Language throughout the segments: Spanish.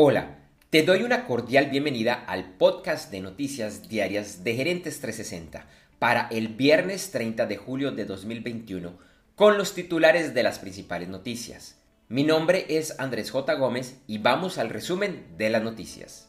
Hola, te doy una cordial bienvenida al podcast de noticias diarias de Gerentes 360 para el viernes 30 de julio de 2021 con los titulares de las principales noticias. Mi nombre es Andrés J. Gómez y vamos al resumen de las noticias.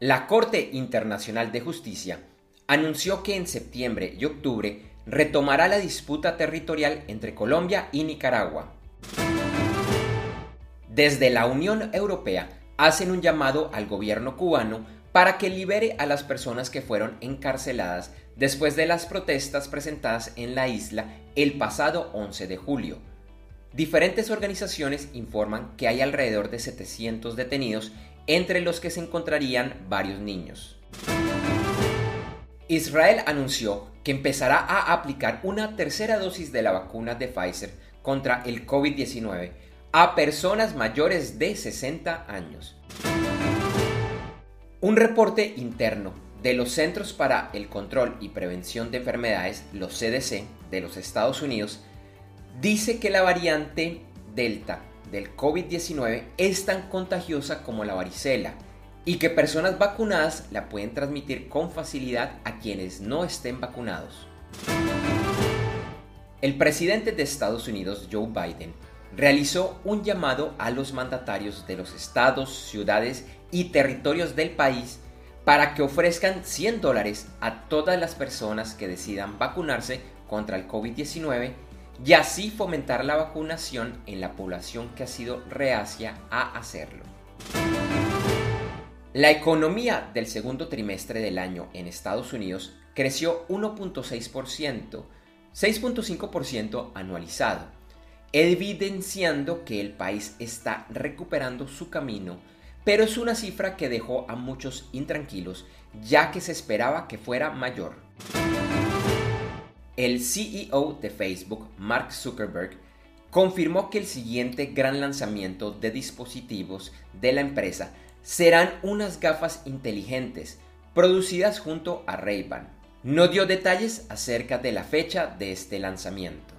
La Corte Internacional de Justicia anunció que en septiembre y octubre retomará la disputa territorial entre Colombia y Nicaragua desde la Unión Europea hacen un llamado al gobierno cubano para que libere a las personas que fueron encarceladas después de las protestas presentadas en la isla el pasado 11 de julio. Diferentes organizaciones informan que hay alrededor de 700 detenidos, entre los que se encontrarían varios niños. Israel anunció que empezará a aplicar una tercera dosis de la vacuna de Pfizer contra el COVID-19 a personas mayores de 60 años. Un reporte interno de los Centros para el Control y Prevención de Enfermedades, los CDC, de los Estados Unidos, dice que la variante Delta del COVID-19 es tan contagiosa como la varicela y que personas vacunadas la pueden transmitir con facilidad a quienes no estén vacunados. El presidente de Estados Unidos, Joe Biden, realizó un llamado a los mandatarios de los estados, ciudades y territorios del país para que ofrezcan 100 dólares a todas las personas que decidan vacunarse contra el COVID-19 y así fomentar la vacunación en la población que ha sido reacia a hacerlo. La economía del segundo trimestre del año en Estados Unidos creció 1.6%, 6.5% anualizado evidenciando que el país está recuperando su camino, pero es una cifra que dejó a muchos intranquilos, ya que se esperaba que fuera mayor. El CEO de Facebook, Mark Zuckerberg, confirmó que el siguiente gran lanzamiento de dispositivos de la empresa serán unas gafas inteligentes producidas junto a Ray-Ban. No dio detalles acerca de la fecha de este lanzamiento.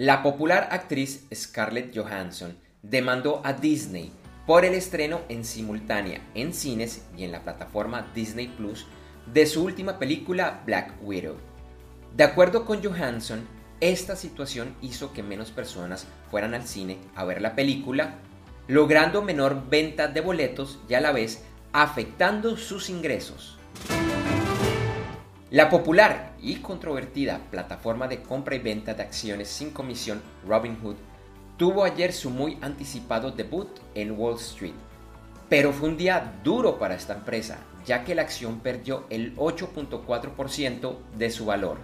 La popular actriz Scarlett Johansson demandó a Disney por el estreno en simultánea en cines y en la plataforma Disney Plus de su última película Black Widow. De acuerdo con Johansson, esta situación hizo que menos personas fueran al cine a ver la película, logrando menor venta de boletos y a la vez afectando sus ingresos. La popular y controvertida plataforma de compra y venta de acciones sin comisión Robinhood tuvo ayer su muy anticipado debut en Wall Street. Pero fue un día duro para esta empresa, ya que la acción perdió el 8.4% de su valor.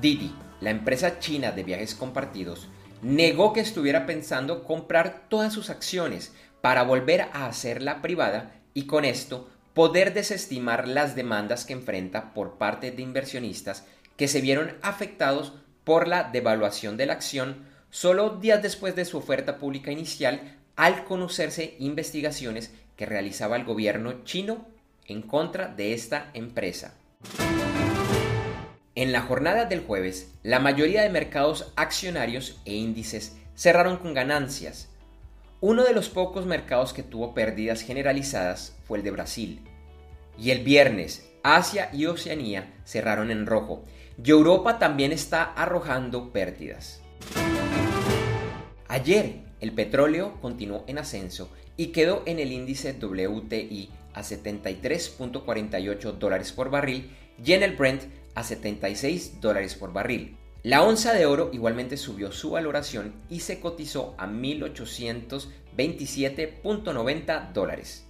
Didi, la empresa china de viajes compartidos, negó que estuviera pensando comprar todas sus acciones para volver a hacerla privada y con esto poder desestimar las demandas que enfrenta por parte de inversionistas que se vieron afectados por la devaluación de la acción solo días después de su oferta pública inicial al conocerse investigaciones que realizaba el gobierno chino en contra de esta empresa. En la jornada del jueves, la mayoría de mercados accionarios e índices cerraron con ganancias, uno de los pocos mercados que tuvo pérdidas generalizadas fue el de Brasil. Y el viernes, Asia y Oceanía cerraron en rojo. Y Europa también está arrojando pérdidas. Ayer, el petróleo continuó en ascenso y quedó en el índice WTI a 73.48 dólares por barril y en el Brent a 76 dólares por barril. La onza de oro igualmente subió su valoración y se cotizó a 1.827.90 dólares.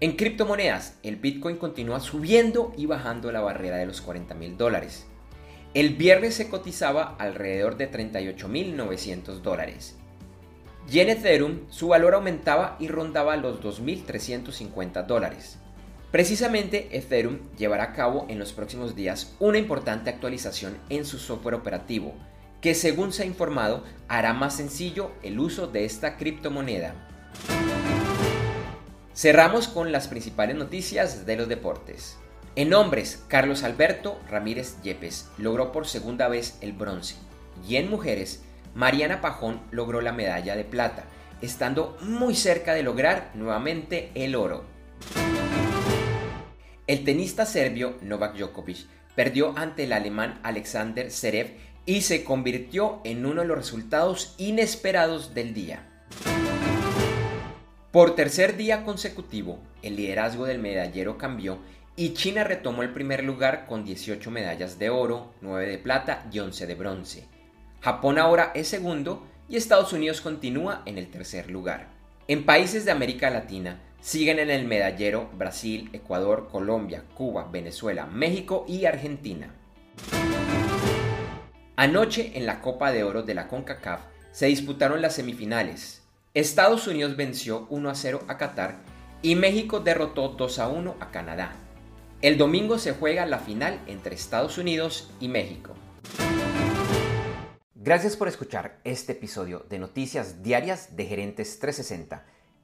En criptomonedas, el Bitcoin continúa subiendo y bajando la barrera de los 40 mil dólares. El viernes se cotizaba alrededor de 38.900 dólares. Y en Ethereum su valor aumentaba y rondaba los 2.350 dólares. Precisamente Ethereum llevará a cabo en los próximos días una importante actualización en su software operativo, que según se ha informado hará más sencillo el uso de esta criptomoneda. Cerramos con las principales noticias de los deportes. En hombres, Carlos Alberto Ramírez Yepes logró por segunda vez el bronce y en mujeres, Mariana Pajón logró la medalla de plata, estando muy cerca de lograr nuevamente el oro. El tenista serbio Novak Djokovic perdió ante el alemán Alexander Zverev y se convirtió en uno de los resultados inesperados del día. Por tercer día consecutivo, el liderazgo del medallero cambió y China retomó el primer lugar con 18 medallas de oro, 9 de plata y 11 de bronce. Japón ahora es segundo y Estados Unidos continúa en el tercer lugar. En países de América Latina siguen en el medallero Brasil, Ecuador, Colombia, Cuba, Venezuela, México y Argentina. Anoche en la Copa de Oro de la CONCACAF se disputaron las semifinales. Estados Unidos venció 1 a 0 a Qatar y México derrotó 2 a 1 a Canadá. El domingo se juega la final entre Estados Unidos y México. Gracias por escuchar este episodio de Noticias Diarias de Gerentes 360